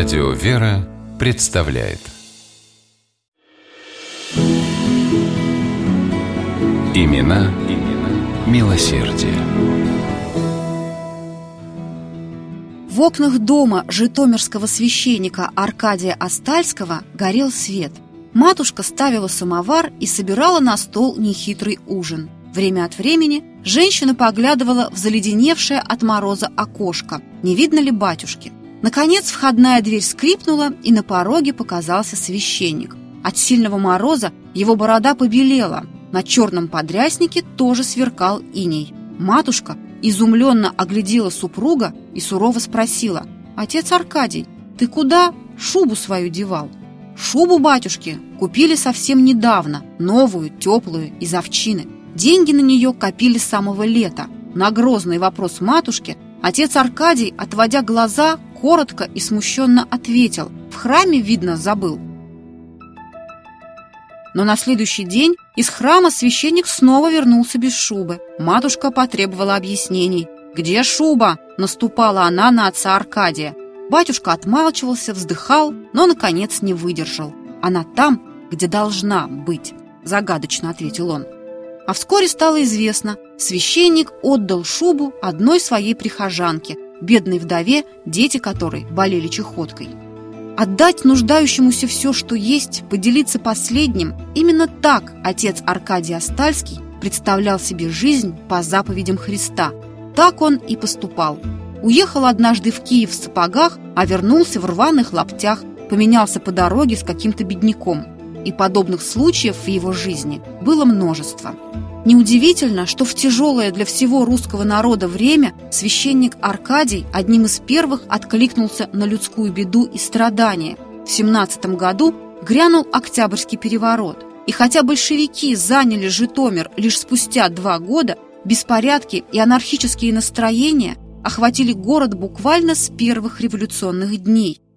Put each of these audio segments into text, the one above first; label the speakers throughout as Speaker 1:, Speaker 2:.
Speaker 1: Радио «Вера» представляет Имена, имена милосердие.
Speaker 2: В окнах дома житомирского священника Аркадия Остальского горел свет. Матушка ставила самовар и собирала на стол нехитрый ужин. Время от времени женщина поглядывала в заледеневшее от мороза окошко. Не видно ли батюшки? Наконец входная дверь скрипнула, и на пороге показался священник. От сильного мороза его борода побелела, на черном подряснике тоже сверкал иней. Матушка изумленно оглядела супруга и сурово спросила, «Отец Аркадий, ты куда шубу свою девал?» «Шубу батюшки купили совсем недавно, новую, теплую, из овчины. Деньги на нее копили с самого лета. На грозный вопрос матушки отец Аркадий, отводя глаза, коротко и смущенно ответил. В храме, видно, забыл. Но на следующий день из храма священник снова вернулся без шубы. Матушка потребовала объяснений. «Где шуба?» – наступала она на отца Аркадия. Батюшка отмалчивался, вздыхал, но, наконец, не выдержал. «Она там, где должна быть», – загадочно ответил он. А вскоре стало известно, священник отдал шубу одной своей прихожанке – бедной вдове, дети которой болели чехоткой. Отдать нуждающемуся все, что есть, поделиться последним – именно так отец Аркадий Остальский представлял себе жизнь по заповедям Христа. Так он и поступал. Уехал однажды в Киев в сапогах, а вернулся в рваных лаптях, поменялся по дороге с каким-то бедняком. И подобных случаев в его жизни было множество. Неудивительно, что в тяжелое для всего русского народа время священник Аркадий одним из первых откликнулся на людскую беду и страдания. В 17 году грянул Октябрьский переворот. И хотя большевики заняли Житомир лишь спустя два года, беспорядки и анархические настроения охватили город буквально с первых революционных дней –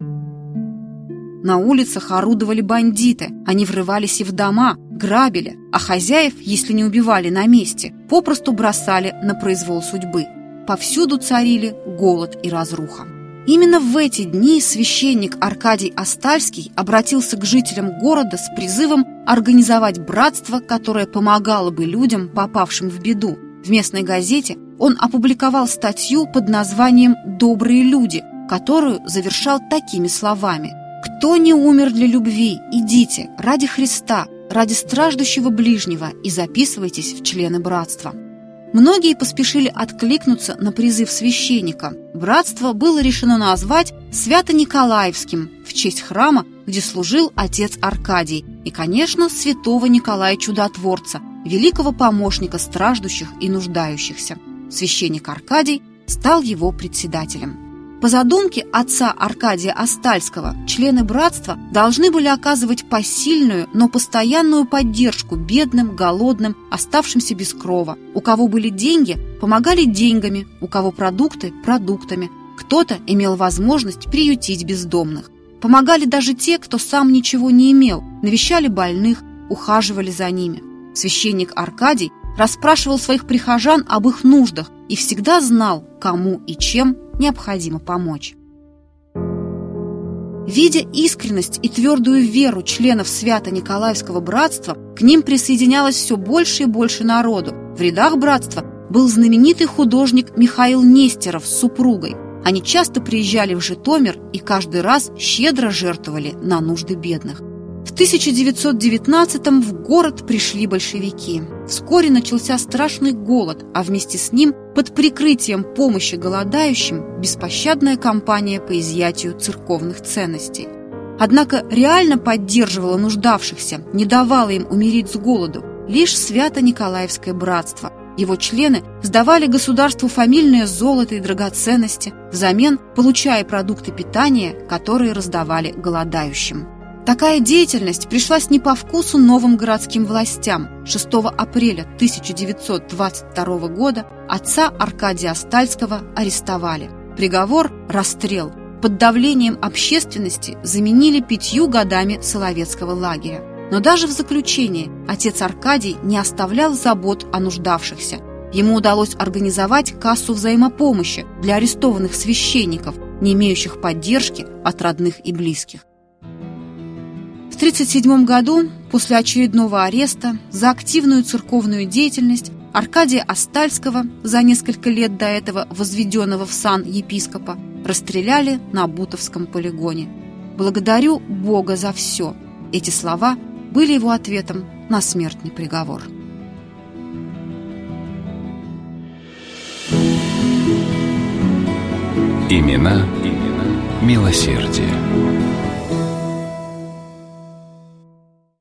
Speaker 2: на улицах орудовали бандиты. Они врывались и в дома, грабили, а хозяев, если не убивали на месте, попросту бросали на произвол судьбы. Повсюду царили голод и разруха. Именно в эти дни священник Аркадий Остальский обратился к жителям города с призывом организовать братство, которое помогало бы людям, попавшим в беду. В местной газете он опубликовал статью под названием «Добрые люди», которую завершал такими словами – кто не умер для любви, идите ради Христа, ради страждущего ближнего и записывайтесь в члены братства. Многие поспешили откликнуться на призыв священника. Братство было решено назвать Свято-Николаевским в честь храма, где служил отец Аркадий, и, конечно, святого Николая Чудотворца, великого помощника страждущих и нуждающихся. Священник Аркадий стал его председателем. По задумке отца Аркадия Остальского, члены братства должны были оказывать посильную, но постоянную поддержку бедным, голодным, оставшимся без крова. У кого были деньги, помогали деньгами, у кого продукты – продуктами. Кто-то имел возможность приютить бездомных. Помогали даже те, кто сам ничего не имел, навещали больных, ухаживали за ними. Священник Аркадий расспрашивал своих прихожан об их нуждах и всегда знал, кому и чем необходимо помочь. Видя искренность и твердую веру членов Свято-Николаевского братства, к ним присоединялось все больше и больше народу. В рядах братства был знаменитый художник Михаил Нестеров с супругой. Они часто приезжали в Житомир и каждый раз щедро жертвовали на нужды бедных. В 1919-м в город пришли большевики. Вскоре начался страшный голод, а вместе с ним, под прикрытием помощи голодающим, беспощадная кампания по изъятию церковных ценностей. Однако реально поддерживала нуждавшихся, не давала им умереть с голоду, лишь Свято-Николаевское братство. Его члены сдавали государству фамильное золото и драгоценности, взамен получая продукты питания, которые раздавали голодающим. Такая деятельность пришлась не по вкусу новым городским властям. 6 апреля 1922 года отца Аркадия Остальского арестовали. Приговор – расстрел. Под давлением общественности заменили пятью годами Соловецкого лагеря. Но даже в заключении отец Аркадий не оставлял забот о нуждавшихся. Ему удалось организовать кассу взаимопомощи для арестованных священников, не имеющих поддержки от родных и близких. В 1937 году, после очередного ареста за активную церковную деятельность, Аркадия Остальского, за несколько лет до этого возведенного в сан епископа, расстреляли на Бутовском полигоне. «Благодарю Бога за все». Эти слова были его ответом на смертный приговор.
Speaker 1: Имена, имена милосердие.